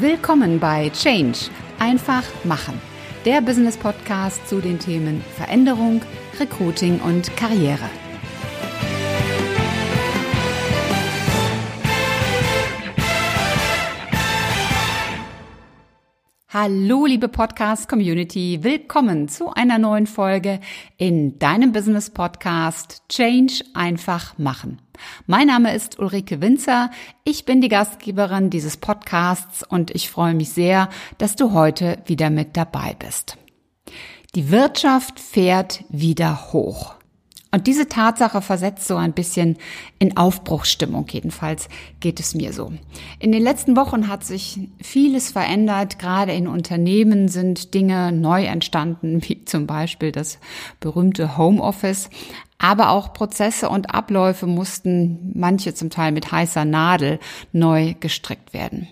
Willkommen bei Change. Einfach machen. Der Business Podcast zu den Themen Veränderung, Recruiting und Karriere. Hallo, liebe Podcast-Community. Willkommen zu einer neuen Folge in deinem Business-Podcast Change einfach machen. Mein Name ist Ulrike Winzer. Ich bin die Gastgeberin dieses Podcasts und ich freue mich sehr, dass du heute wieder mit dabei bist. Die Wirtschaft fährt wieder hoch. Und diese Tatsache versetzt so ein bisschen in Aufbruchsstimmung, jedenfalls geht es mir so. In den letzten Wochen hat sich vieles verändert, gerade in Unternehmen sind Dinge neu entstanden, wie zum Beispiel das berühmte Homeoffice. Aber auch Prozesse und Abläufe mussten manche zum Teil mit heißer Nadel neu gestrickt werden.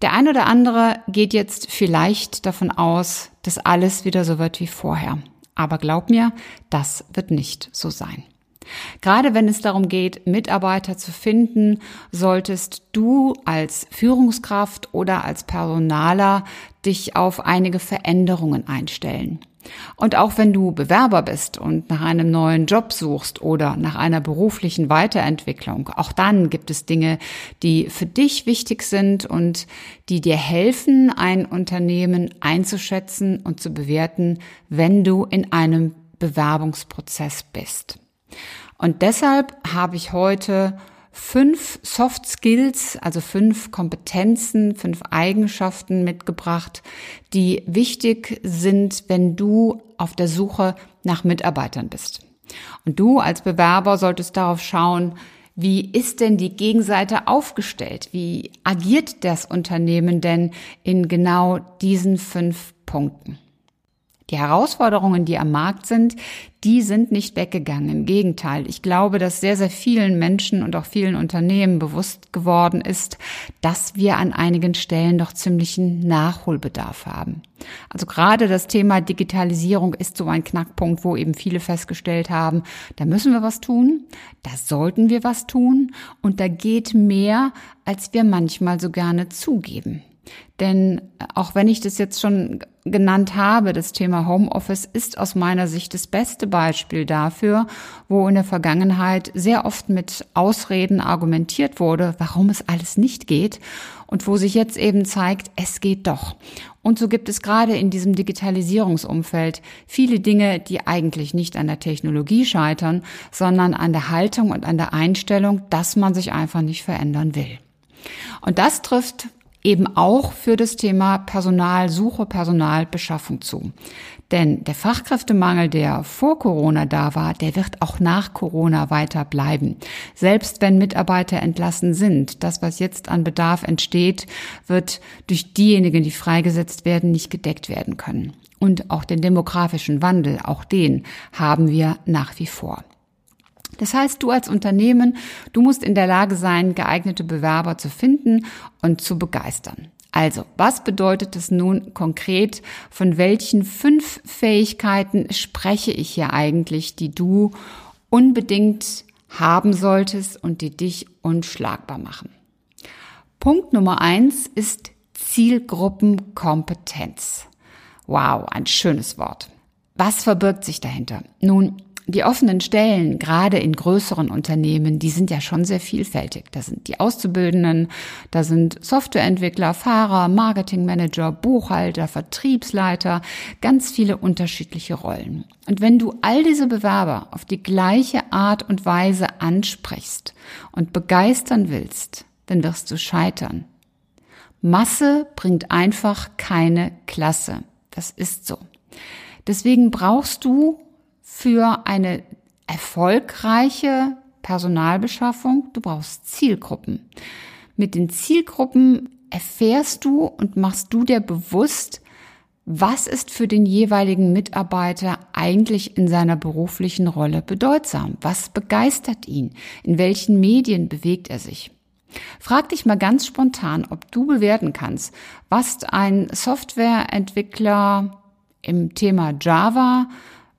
Der ein oder andere geht jetzt vielleicht davon aus, dass alles wieder so wird wie vorher. Aber glaub mir, das wird nicht so sein. Gerade wenn es darum geht, Mitarbeiter zu finden, solltest du als Führungskraft oder als Personaler dich auf einige Veränderungen einstellen. Und auch wenn du Bewerber bist und nach einem neuen Job suchst oder nach einer beruflichen Weiterentwicklung, auch dann gibt es Dinge, die für dich wichtig sind und die dir helfen, ein Unternehmen einzuschätzen und zu bewerten, wenn du in einem Bewerbungsprozess bist. Und deshalb habe ich heute fünf Soft Skills, also fünf Kompetenzen, fünf Eigenschaften mitgebracht, die wichtig sind, wenn du auf der Suche nach Mitarbeitern bist. Und du als Bewerber solltest darauf schauen, wie ist denn die Gegenseite aufgestellt? Wie agiert das Unternehmen denn in genau diesen fünf Punkten? Die Herausforderungen, die am Markt sind, die sind nicht weggegangen. Im Gegenteil. Ich glaube, dass sehr, sehr vielen Menschen und auch vielen Unternehmen bewusst geworden ist, dass wir an einigen Stellen doch ziemlichen Nachholbedarf haben. Also gerade das Thema Digitalisierung ist so ein Knackpunkt, wo eben viele festgestellt haben, da müssen wir was tun, da sollten wir was tun und da geht mehr, als wir manchmal so gerne zugeben. Denn auch wenn ich das jetzt schon genannt habe, das Thema Homeoffice ist aus meiner Sicht das beste Beispiel dafür, wo in der Vergangenheit sehr oft mit Ausreden argumentiert wurde, warum es alles nicht geht und wo sich jetzt eben zeigt, es geht doch. Und so gibt es gerade in diesem Digitalisierungsumfeld viele Dinge, die eigentlich nicht an der Technologie scheitern, sondern an der Haltung und an der Einstellung, dass man sich einfach nicht verändern will. Und das trifft eben auch für das Thema Personalsuche, Personalbeschaffung zu. Denn der Fachkräftemangel, der vor Corona da war, der wird auch nach Corona weiter bleiben. Selbst wenn Mitarbeiter entlassen sind, das, was jetzt an Bedarf entsteht, wird durch diejenigen, die freigesetzt werden, nicht gedeckt werden können. Und auch den demografischen Wandel, auch den haben wir nach wie vor. Das heißt, du als Unternehmen, du musst in der Lage sein, geeignete Bewerber zu finden und zu begeistern. Also, was bedeutet es nun konkret? Von welchen fünf Fähigkeiten spreche ich hier eigentlich, die du unbedingt haben solltest und die dich unschlagbar machen? Punkt Nummer eins ist Zielgruppenkompetenz. Wow, ein schönes Wort. Was verbirgt sich dahinter? Nun, die offenen Stellen, gerade in größeren Unternehmen, die sind ja schon sehr vielfältig. Da sind die Auszubildenden, da sind Softwareentwickler, Fahrer, Marketingmanager, Buchhalter, Vertriebsleiter, ganz viele unterschiedliche Rollen. Und wenn du all diese Bewerber auf die gleiche Art und Weise ansprichst und begeistern willst, dann wirst du scheitern. Masse bringt einfach keine Klasse. Das ist so. Deswegen brauchst du für eine erfolgreiche Personalbeschaffung, du brauchst Zielgruppen. Mit den Zielgruppen erfährst du und machst du dir bewusst, was ist für den jeweiligen Mitarbeiter eigentlich in seiner beruflichen Rolle bedeutsam? Was begeistert ihn? In welchen Medien bewegt er sich? Frag dich mal ganz spontan, ob du bewerten kannst, was ein Softwareentwickler im Thema Java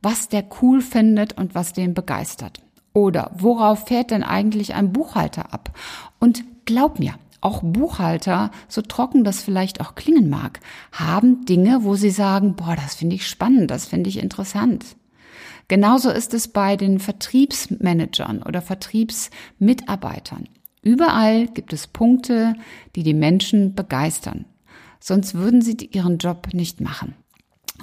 was der cool findet und was den begeistert. Oder worauf fährt denn eigentlich ein Buchhalter ab? Und glaub mir, Auch Buchhalter, so trocken das vielleicht auch klingen mag, haben Dinge, wo sie sagen, boah, das finde ich spannend, das finde ich interessant. Genauso ist es bei den Vertriebsmanagern oder Vertriebsmitarbeitern. Überall gibt es Punkte, die die Menschen begeistern. Sonst würden sie ihren Job nicht machen.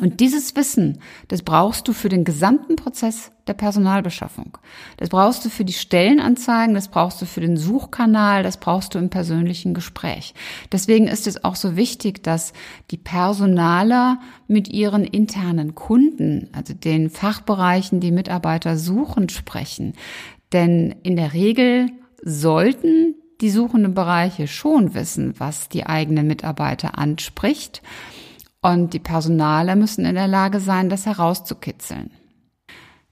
Und dieses Wissen, das brauchst du für den gesamten Prozess der Personalbeschaffung. Das brauchst du für die Stellenanzeigen, das brauchst du für den Suchkanal, das brauchst du im persönlichen Gespräch. Deswegen ist es auch so wichtig, dass die Personaler mit ihren internen Kunden, also den Fachbereichen, die Mitarbeiter suchen, sprechen. Denn in der Regel sollten die suchenden Bereiche schon wissen, was die eigenen Mitarbeiter anspricht und die Personale müssen in der Lage sein, das herauszukitzeln.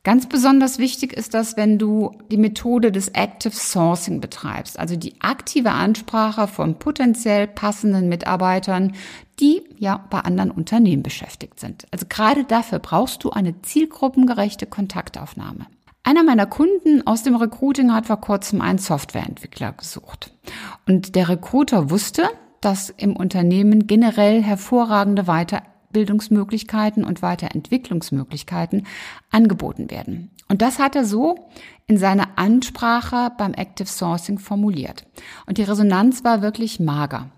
Ganz besonders wichtig ist das, wenn du die Methode des Active Sourcing betreibst, also die aktive Ansprache von potenziell passenden Mitarbeitern, die ja bei anderen Unternehmen beschäftigt sind. Also gerade dafür brauchst du eine zielgruppengerechte Kontaktaufnahme. Einer meiner Kunden aus dem Recruiting hat vor kurzem einen Softwareentwickler gesucht. Und der Recruiter wusste, dass im Unternehmen generell hervorragende Weiterbildungsmöglichkeiten und Weiterentwicklungsmöglichkeiten angeboten werden. Und das hat er so in seiner Ansprache beim Active Sourcing formuliert. Und die Resonanz war wirklich mager.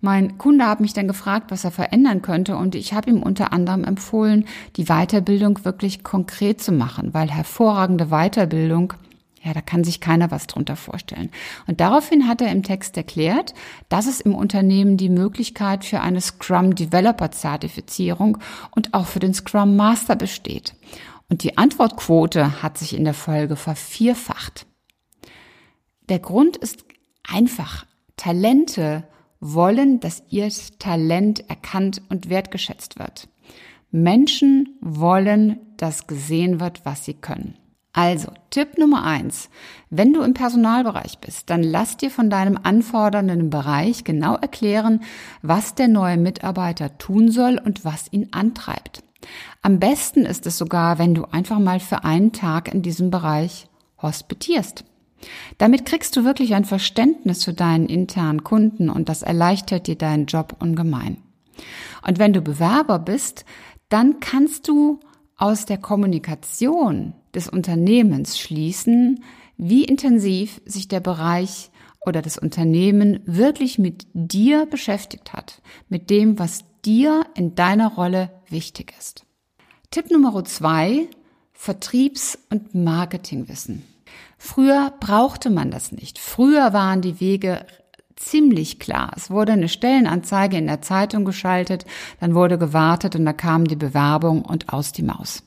Mein Kunde hat mich dann gefragt, was er verändern könnte und ich habe ihm unter anderem empfohlen, die Weiterbildung wirklich konkret zu machen, weil hervorragende Weiterbildung ja, da kann sich keiner was drunter vorstellen. Und daraufhin hat er im Text erklärt, dass es im Unternehmen die Möglichkeit für eine Scrum Developer Zertifizierung und auch für den Scrum Master besteht. Und die Antwortquote hat sich in der Folge vervierfacht. Der Grund ist einfach. Talente wollen, dass ihr Talent erkannt und wertgeschätzt wird. Menschen wollen, dass gesehen wird, was sie können. Also, Tipp Nummer eins. Wenn du im Personalbereich bist, dann lass dir von deinem anfordernden Bereich genau erklären, was der neue Mitarbeiter tun soll und was ihn antreibt. Am besten ist es sogar, wenn du einfach mal für einen Tag in diesem Bereich hospitierst. Damit kriegst du wirklich ein Verständnis für deinen internen Kunden und das erleichtert dir deinen Job ungemein. Und wenn du Bewerber bist, dann kannst du aus der Kommunikation des Unternehmens schließen, wie intensiv sich der Bereich oder das Unternehmen wirklich mit dir beschäftigt hat, mit dem, was dir in deiner Rolle wichtig ist. Tipp Nummer zwei, Vertriebs- und Marketingwissen. Früher brauchte man das nicht. Früher waren die Wege ziemlich klar. Es wurde eine Stellenanzeige in der Zeitung geschaltet, dann wurde gewartet und da kam die Bewerbung und aus die Maus.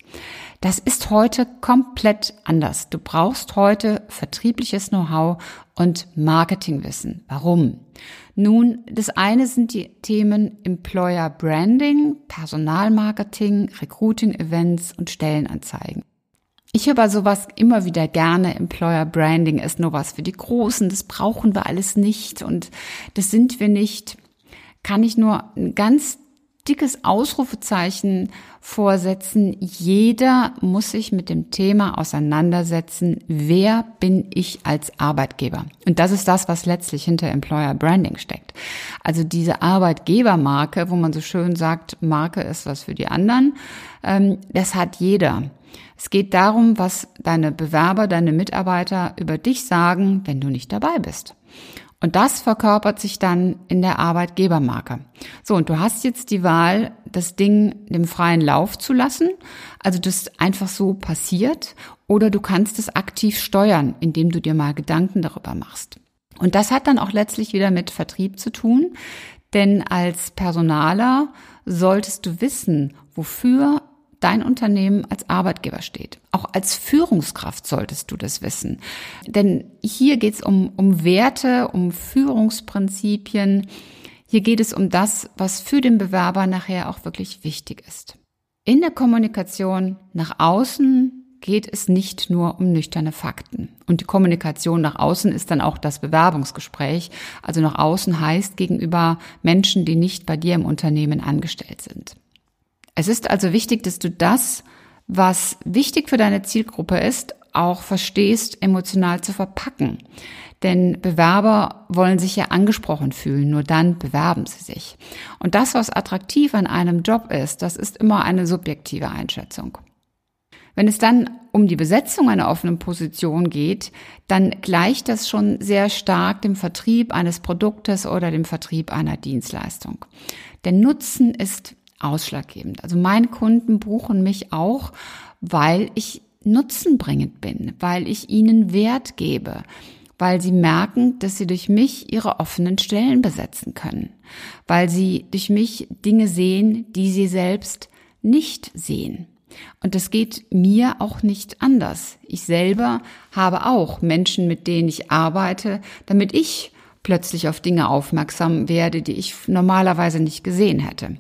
Das ist heute komplett anders. Du brauchst heute vertriebliches Know-how und Marketingwissen. Warum? Nun, das eine sind die Themen Employer Branding, Personalmarketing, Recruiting Events und Stellenanzeigen. Ich höre bei sowas immer wieder gerne, Employer Branding ist nur was für die Großen, das brauchen wir alles nicht und das sind wir nicht. Kann ich nur ein ganz dickes Ausrufezeichen vorsetzen. Jeder muss sich mit dem Thema auseinandersetzen. Wer bin ich als Arbeitgeber? Und das ist das, was letztlich hinter Employer Branding steckt. Also diese Arbeitgebermarke, wo man so schön sagt, Marke ist was für die anderen, ähm, das hat jeder. Es geht darum, was deine Bewerber, deine Mitarbeiter über dich sagen, wenn du nicht dabei bist. Und das verkörpert sich dann in der Arbeitgebermarke. So, und du hast jetzt die Wahl, das Ding dem freien Lauf zu lassen, also das einfach so passiert, oder du kannst es aktiv steuern, indem du dir mal Gedanken darüber machst. Und das hat dann auch letztlich wieder mit Vertrieb zu tun, denn als Personaler solltest du wissen, wofür dein Unternehmen als Arbeitgeber steht. Auch als Führungskraft solltest du das wissen. Denn hier geht es um, um Werte, um Führungsprinzipien. Hier geht es um das, was für den Bewerber nachher auch wirklich wichtig ist. In der Kommunikation nach außen geht es nicht nur um nüchterne Fakten. Und die Kommunikation nach außen ist dann auch das Bewerbungsgespräch. Also nach außen heißt gegenüber Menschen, die nicht bei dir im Unternehmen angestellt sind. Es ist also wichtig, dass du das, was wichtig für deine Zielgruppe ist, auch verstehst, emotional zu verpacken. Denn Bewerber wollen sich ja angesprochen fühlen, nur dann bewerben sie sich. Und das, was attraktiv an einem Job ist, das ist immer eine subjektive Einschätzung. Wenn es dann um die Besetzung einer offenen Position geht, dann gleicht das schon sehr stark dem Vertrieb eines Produktes oder dem Vertrieb einer Dienstleistung. Der Nutzen ist ausschlaggebend. Also meine Kunden buchen mich auch, weil ich nutzenbringend bin, weil ich ihnen Wert gebe, weil sie merken, dass sie durch mich ihre offenen Stellen besetzen können, weil sie durch mich Dinge sehen, die sie selbst nicht sehen. Und das geht mir auch nicht anders. Ich selber habe auch Menschen, mit denen ich arbeite, damit ich plötzlich auf Dinge aufmerksam werde, die ich normalerweise nicht gesehen hätte.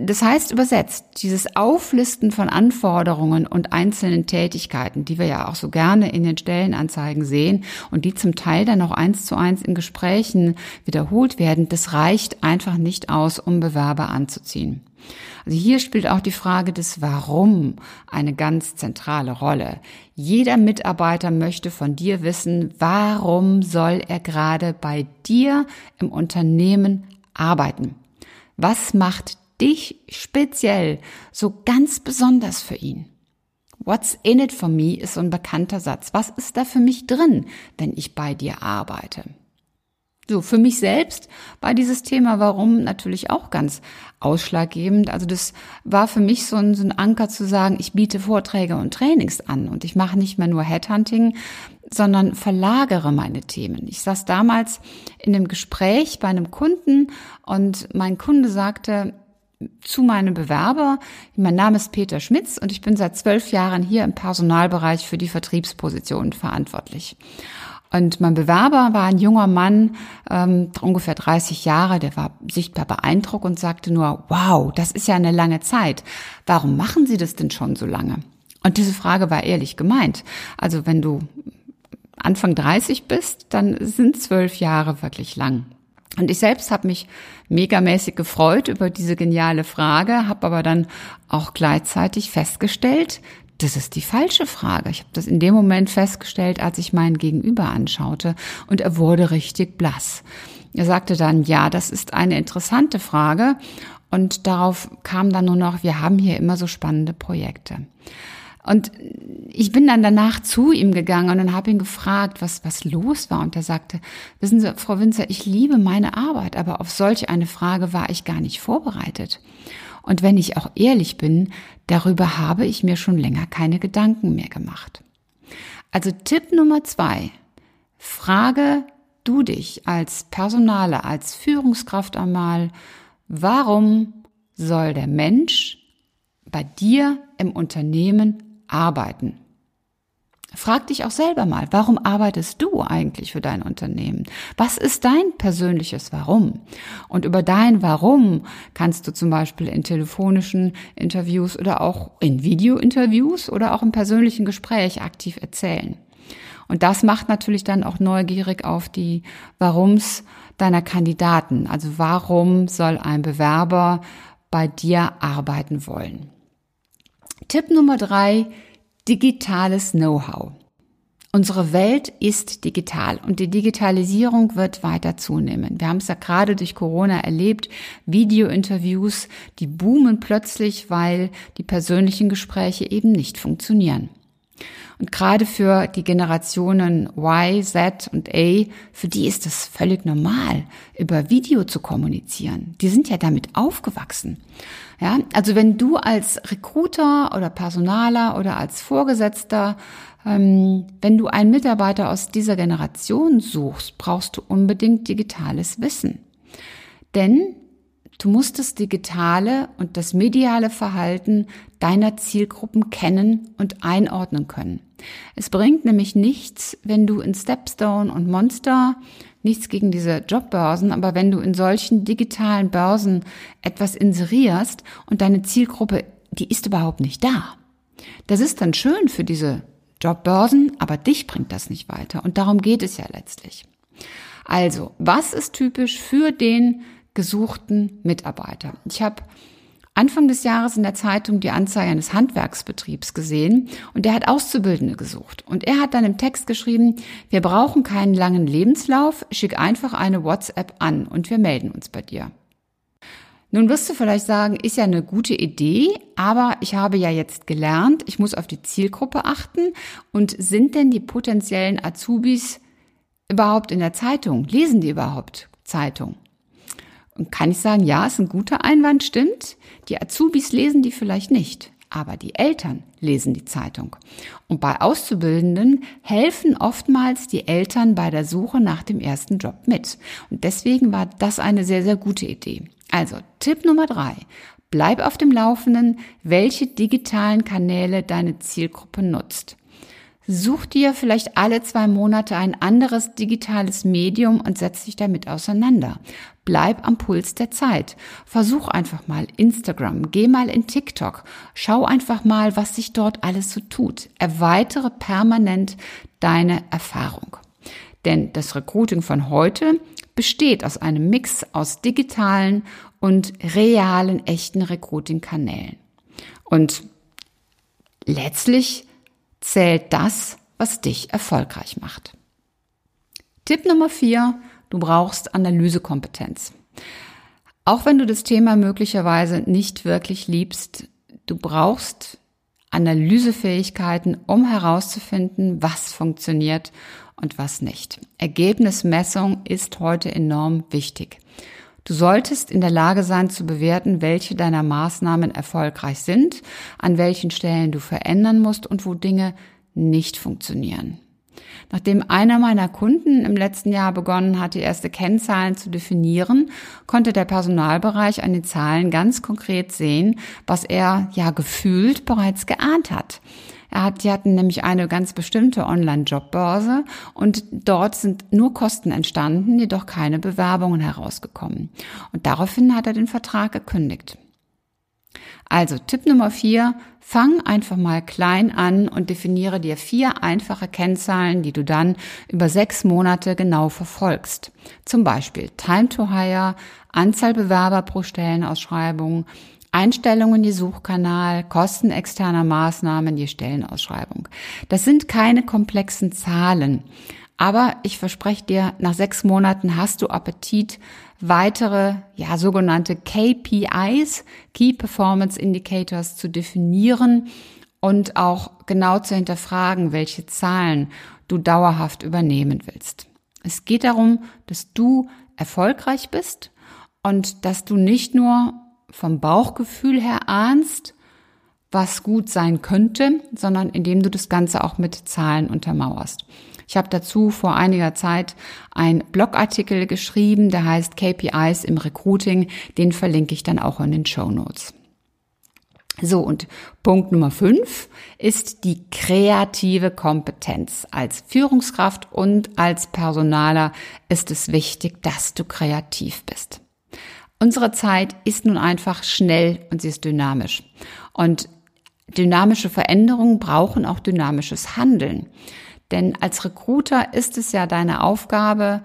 Das heißt übersetzt, dieses Auflisten von Anforderungen und einzelnen Tätigkeiten, die wir ja auch so gerne in den Stellenanzeigen sehen und die zum Teil dann auch eins zu eins in Gesprächen wiederholt werden, das reicht einfach nicht aus, um Bewerber anzuziehen. Also hier spielt auch die Frage des Warum eine ganz zentrale Rolle. Jeder Mitarbeiter möchte von dir wissen, warum soll er gerade bei dir im Unternehmen arbeiten? Was macht dich speziell so ganz besonders für ihn? What's in it for me ist so ein bekannter Satz. Was ist da für mich drin, wenn ich bei dir arbeite? So, für mich selbst war dieses Thema Warum natürlich auch ganz ausschlaggebend. Also das war für mich so ein, so ein Anker zu sagen, ich biete Vorträge und Trainings an und ich mache nicht mehr nur Headhunting, sondern verlagere meine Themen. Ich saß damals in einem Gespräch bei einem Kunden und mein Kunde sagte, zu meinem Bewerber. Mein Name ist Peter Schmitz und ich bin seit zwölf Jahren hier im Personalbereich für die Vertriebspositionen verantwortlich. Und mein Bewerber war ein junger Mann, ähm, ungefähr 30 Jahre, der war sichtbar beeindruckt und sagte nur, wow, das ist ja eine lange Zeit. Warum machen Sie das denn schon so lange? Und diese Frage war ehrlich gemeint. Also wenn du Anfang 30 bist, dann sind zwölf Jahre wirklich lang. Und ich selbst habe mich megamäßig gefreut über diese geniale Frage, habe aber dann auch gleichzeitig festgestellt, das ist die falsche Frage. Ich habe das in dem Moment festgestellt, als ich meinen Gegenüber anschaute und er wurde richtig blass. Er sagte dann, ja, das ist eine interessante Frage und darauf kam dann nur noch, wir haben hier immer so spannende Projekte. Und ich bin dann danach zu ihm gegangen und habe ihn gefragt, was, was los war. Und er sagte, wissen Sie, Frau Winzer, ich liebe meine Arbeit, aber auf solch eine Frage war ich gar nicht vorbereitet. Und wenn ich auch ehrlich bin, darüber habe ich mir schon länger keine Gedanken mehr gemacht. Also Tipp Nummer zwei. Frage du dich als Personaler, als Führungskraft einmal, warum soll der Mensch bei dir im Unternehmen arbeiten? Frag dich auch selber mal, warum arbeitest du eigentlich für dein Unternehmen? Was ist dein persönliches Warum? Und über dein Warum kannst du zum Beispiel in telefonischen Interviews oder auch in Videointerviews oder auch im persönlichen Gespräch aktiv erzählen. Und das macht natürlich dann auch neugierig auf die Warums deiner Kandidaten. Also warum soll ein Bewerber bei dir arbeiten wollen? Tipp Nummer drei, Digitales Know-how. Unsere Welt ist digital und die Digitalisierung wird weiter zunehmen. Wir haben es ja gerade durch Corona erlebt, Videointerviews, die boomen plötzlich, weil die persönlichen Gespräche eben nicht funktionieren. Und gerade für die Generationen Y, Z und A, für die ist es völlig normal, über Video zu kommunizieren. Die sind ja damit aufgewachsen. Ja, also wenn du als Recruiter oder Personaler oder als Vorgesetzter, ähm, wenn du einen Mitarbeiter aus dieser Generation suchst, brauchst du unbedingt digitales Wissen. Denn du musst das digitale und das mediale Verhalten deiner Zielgruppen kennen und einordnen können. Es bringt nämlich nichts, wenn du in Stepstone und Monster nichts gegen diese Jobbörsen, aber wenn du in solchen digitalen Börsen etwas inserierst und deine Zielgruppe, die ist überhaupt nicht da. Das ist dann schön für diese Jobbörsen, aber dich bringt das nicht weiter. Und darum geht es ja letztlich. Also, was ist typisch für den gesuchten Mitarbeiter? Ich habe Anfang des Jahres in der Zeitung die Anzeige eines Handwerksbetriebs gesehen und der hat Auszubildende gesucht. Und er hat dann im Text geschrieben, wir brauchen keinen langen Lebenslauf, schick einfach eine WhatsApp an und wir melden uns bei dir. Nun wirst du vielleicht sagen, ist ja eine gute Idee, aber ich habe ja jetzt gelernt, ich muss auf die Zielgruppe achten und sind denn die potenziellen Azubis überhaupt in der Zeitung? Lesen die überhaupt Zeitung? Und kann ich sagen, ja, ist ein guter Einwand, stimmt. Die Azubis lesen die vielleicht nicht, aber die Eltern lesen die Zeitung. Und bei Auszubildenden helfen oftmals die Eltern bei der Suche nach dem ersten Job mit. Und deswegen war das eine sehr, sehr gute Idee. Also Tipp Nummer drei. Bleib auf dem Laufenden, welche digitalen Kanäle deine Zielgruppe nutzt. Such dir vielleicht alle zwei Monate ein anderes digitales Medium und setz dich damit auseinander. Bleib am Puls der Zeit. Versuch einfach mal Instagram, geh mal in TikTok, schau einfach mal, was sich dort alles so tut. Erweitere permanent deine Erfahrung. Denn das Recruiting von heute besteht aus einem Mix aus digitalen und realen, echten Recruiting-Kanälen. Und letztlich zählt das, was dich erfolgreich macht. Tipp Nummer vier, du brauchst Analysekompetenz. Auch wenn du das Thema möglicherweise nicht wirklich liebst, du brauchst Analysefähigkeiten, um herauszufinden, was funktioniert und was nicht. Ergebnismessung ist heute enorm wichtig. Du solltest in der Lage sein zu bewerten, welche deiner Maßnahmen erfolgreich sind, an welchen Stellen du verändern musst und wo Dinge nicht funktionieren. Nachdem einer meiner Kunden im letzten Jahr begonnen hat, die erste Kennzahlen zu definieren, konnte der Personalbereich an den Zahlen ganz konkret sehen, was er ja gefühlt bereits geahnt hat. Er hat, die hatten nämlich eine ganz bestimmte Online-Jobbörse und dort sind nur Kosten entstanden, jedoch keine Bewerbungen herausgekommen. Und daraufhin hat er den Vertrag gekündigt. Also Tipp Nummer vier, fang einfach mal klein an und definiere dir vier einfache Kennzahlen, die du dann über sechs Monate genau verfolgst. Zum Beispiel Time to Hire, Anzahl Bewerber pro Stellenausschreibung, Einstellungen je Suchkanal, Kosten externer Maßnahmen je Stellenausschreibung. Das sind keine komplexen Zahlen. Aber ich verspreche dir, nach sechs Monaten hast du Appetit, weitere, ja, sogenannte KPIs, Key Performance Indicators zu definieren und auch genau zu hinterfragen, welche Zahlen du dauerhaft übernehmen willst. Es geht darum, dass du erfolgreich bist und dass du nicht nur vom Bauchgefühl her ahnst, was gut sein könnte, sondern indem du das Ganze auch mit Zahlen untermauerst. Ich habe dazu vor einiger Zeit einen Blogartikel geschrieben, der heißt KPIs im Recruiting. Den verlinke ich dann auch in den Show Notes. So, und Punkt Nummer fünf ist die kreative Kompetenz. Als Führungskraft und als Personaler ist es wichtig, dass du kreativ bist. Unsere Zeit ist nun einfach schnell und sie ist dynamisch. Und dynamische Veränderungen brauchen auch dynamisches Handeln. Denn als Recruiter ist es ja deine Aufgabe,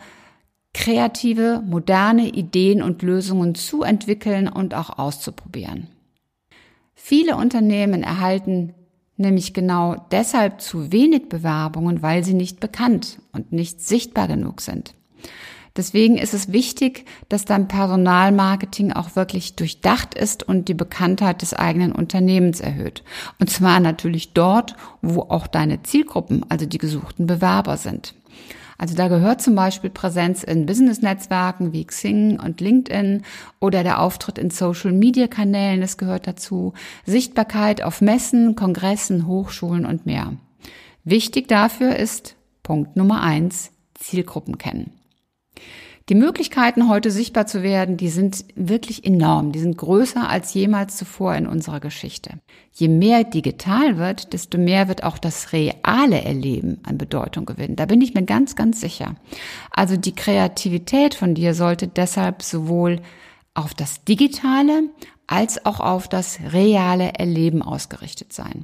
kreative, moderne Ideen und Lösungen zu entwickeln und auch auszuprobieren. Viele Unternehmen erhalten nämlich genau deshalb zu wenig Bewerbungen, weil sie nicht bekannt und nicht sichtbar genug sind. Deswegen ist es wichtig, dass dein Personalmarketing auch wirklich durchdacht ist und die Bekanntheit des eigenen Unternehmens erhöht. Und zwar natürlich dort, wo auch deine Zielgruppen, also die gesuchten Bewerber sind. Also da gehört zum Beispiel Präsenz in Business-Netzwerken wie Xing und LinkedIn oder der Auftritt in Social-Media-Kanälen, das gehört dazu, Sichtbarkeit auf Messen, Kongressen, Hochschulen und mehr. Wichtig dafür ist Punkt Nummer eins, Zielgruppen kennen. Die Möglichkeiten, heute sichtbar zu werden, die sind wirklich enorm. Die sind größer als jemals zuvor in unserer Geschichte. Je mehr digital wird, desto mehr wird auch das reale Erleben an Bedeutung gewinnen. Da bin ich mir ganz, ganz sicher. Also die Kreativität von dir sollte deshalb sowohl auf das Digitale als auch auf das reale Erleben ausgerichtet sein.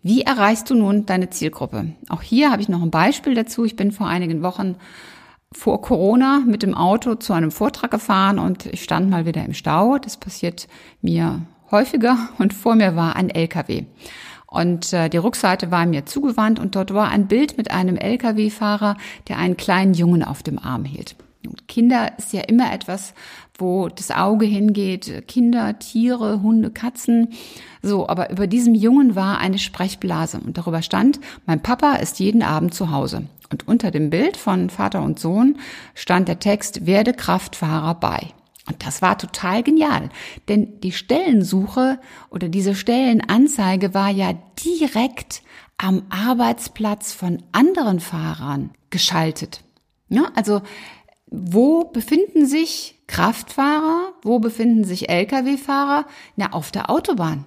Wie erreichst du nun deine Zielgruppe? Auch hier habe ich noch ein Beispiel dazu. Ich bin vor einigen Wochen vor Corona mit dem Auto zu einem Vortrag gefahren und ich stand mal wieder im Stau. Das passiert mir häufiger und vor mir war ein LKW. Und äh, die Rückseite war mir zugewandt und dort war ein Bild mit einem Lkw-Fahrer, der einen kleinen Jungen auf dem Arm hielt. Kinder ist ja immer etwas, wo das Auge hingeht. Kinder, Tiere, Hunde, Katzen. So, aber über diesem Jungen war eine Sprechblase und darüber stand, mein Papa ist jeden Abend zu Hause. Und unter dem Bild von Vater und Sohn stand der Text, werde Kraftfahrer bei. Und das war total genial, denn die Stellensuche oder diese Stellenanzeige war ja direkt am Arbeitsplatz von anderen Fahrern geschaltet. Ja, also wo befinden sich Kraftfahrer? Wo befinden sich Lkw-Fahrer? Na, auf der Autobahn.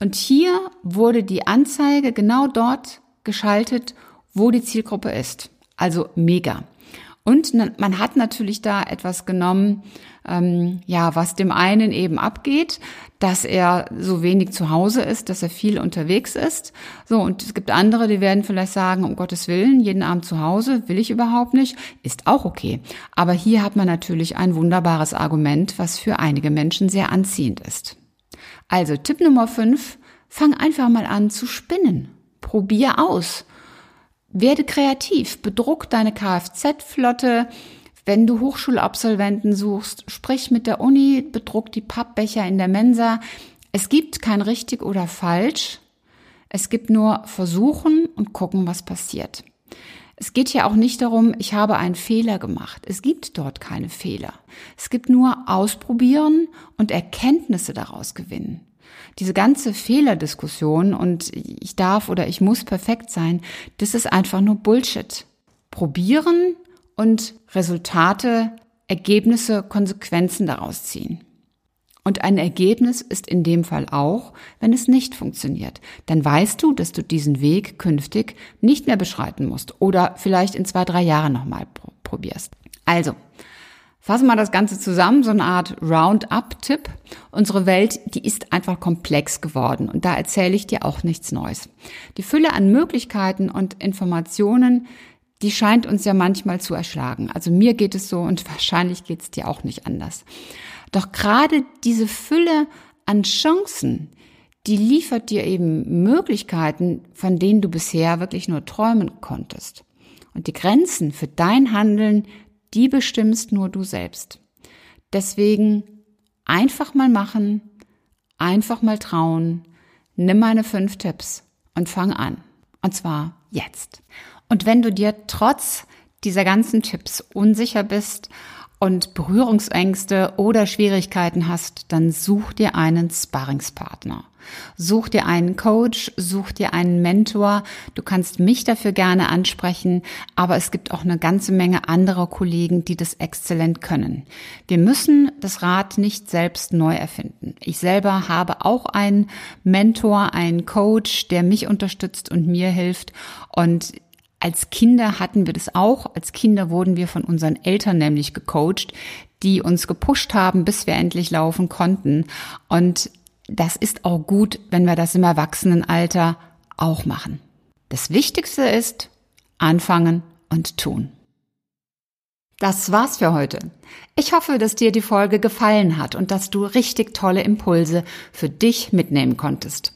Und hier wurde die Anzeige genau dort geschaltet, wo die Zielgruppe ist. Also mega. Und man hat natürlich da etwas genommen, ähm, ja, was dem einen eben abgeht, dass er so wenig zu Hause ist, dass er viel unterwegs ist. So, und es gibt andere, die werden vielleicht sagen, um Gottes Willen, jeden Abend zu Hause, will ich überhaupt nicht, ist auch okay. Aber hier hat man natürlich ein wunderbares Argument, was für einige Menschen sehr anziehend ist. Also Tipp Nummer 5, fang einfach mal an zu spinnen. Probier aus. Werde kreativ, bedruck deine Kfz-Flotte. Wenn du Hochschulabsolventen suchst, sprich mit der Uni, bedruck die Pappbecher in der Mensa. Es gibt kein richtig oder falsch. Es gibt nur versuchen und gucken, was passiert. Es geht hier auch nicht darum, ich habe einen Fehler gemacht. Es gibt dort keine Fehler. Es gibt nur ausprobieren und Erkenntnisse daraus gewinnen. Diese ganze Fehlerdiskussion und ich darf oder ich muss perfekt sein, das ist einfach nur Bullshit. Probieren und Resultate, Ergebnisse, Konsequenzen daraus ziehen. Und ein Ergebnis ist in dem Fall auch, wenn es nicht funktioniert. Dann weißt du, dass du diesen Weg künftig nicht mehr beschreiten musst oder vielleicht in zwei, drei Jahren nochmal probierst. Also, Fassen wir das Ganze zusammen, so eine Art Roundup-Tipp. Unsere Welt, die ist einfach komplex geworden und da erzähle ich dir auch nichts Neues. Die Fülle an Möglichkeiten und Informationen, die scheint uns ja manchmal zu erschlagen. Also mir geht es so und wahrscheinlich geht es dir auch nicht anders. Doch gerade diese Fülle an Chancen, die liefert dir eben Möglichkeiten, von denen du bisher wirklich nur träumen konntest. Und die Grenzen für dein Handeln, die bestimmst nur du selbst. Deswegen einfach mal machen, einfach mal trauen, nimm meine fünf Tipps und fang an. Und zwar jetzt. Und wenn du dir trotz dieser ganzen Tipps unsicher bist und Berührungsängste oder Schwierigkeiten hast, dann such dir einen Sparringspartner. Such dir einen Coach, such dir einen Mentor. Du kannst mich dafür gerne ansprechen, aber es gibt auch eine ganze Menge anderer Kollegen, die das exzellent können. Wir müssen das Rad nicht selbst neu erfinden. Ich selber habe auch einen Mentor, einen Coach, der mich unterstützt und mir hilft und als Kinder hatten wir das auch. Als Kinder wurden wir von unseren Eltern nämlich gecoacht, die uns gepusht haben, bis wir endlich laufen konnten. Und das ist auch gut, wenn wir das im Erwachsenenalter auch machen. Das Wichtigste ist anfangen und tun. Das war's für heute. Ich hoffe, dass dir die Folge gefallen hat und dass du richtig tolle Impulse für dich mitnehmen konntest.